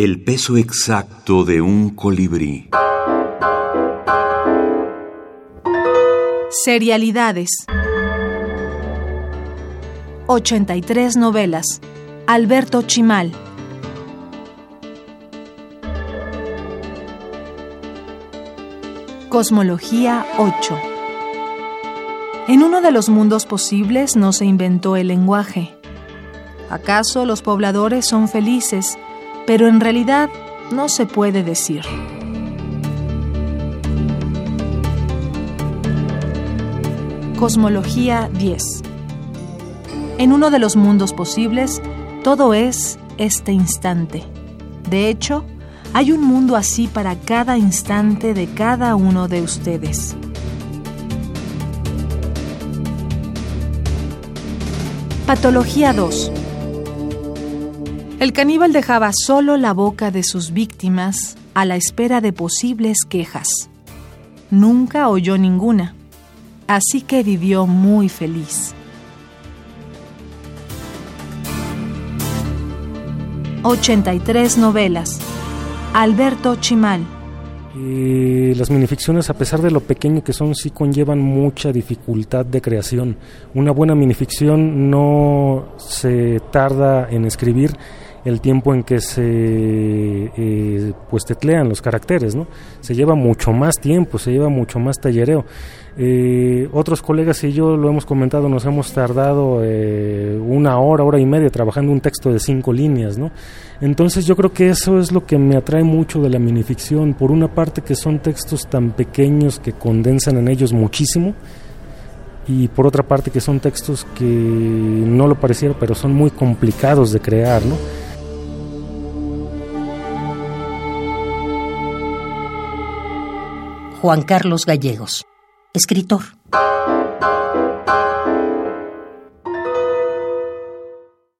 El peso exacto de un colibrí. Serialidades. 83 novelas. Alberto Chimal. Cosmología 8. En uno de los mundos posibles no se inventó el lenguaje. ¿Acaso los pobladores son felices, pero en realidad no se puede decir? Cosmología 10. En uno de los mundos posibles, todo es este instante. De hecho, hay un mundo así para cada instante de cada uno de ustedes. Patología 2. El caníbal dejaba solo la boca de sus víctimas a la espera de posibles quejas. Nunca oyó ninguna así que vivió muy feliz. 83 novelas. Alberto Chimal. las minificciones, a pesar de lo pequeño que son, sí conllevan mucha dificultad de creación. Una buena minificción no se tarda en escribir el tiempo en que se eh, pues teclean los caracteres, ¿no? Se lleva mucho más tiempo, se lleva mucho más tallereo. Eh, otros colegas y yo lo hemos comentado, nos hemos tardado eh, una hora, hora y media trabajando un texto de cinco líneas, ¿no? Entonces yo creo que eso es lo que me atrae mucho de la minificción, por una parte que son textos tan pequeños que condensan en ellos muchísimo, y por otra parte que son textos que no lo pareciera, pero son muy complicados de crear, ¿no? Juan Carlos Gallegos, escritor.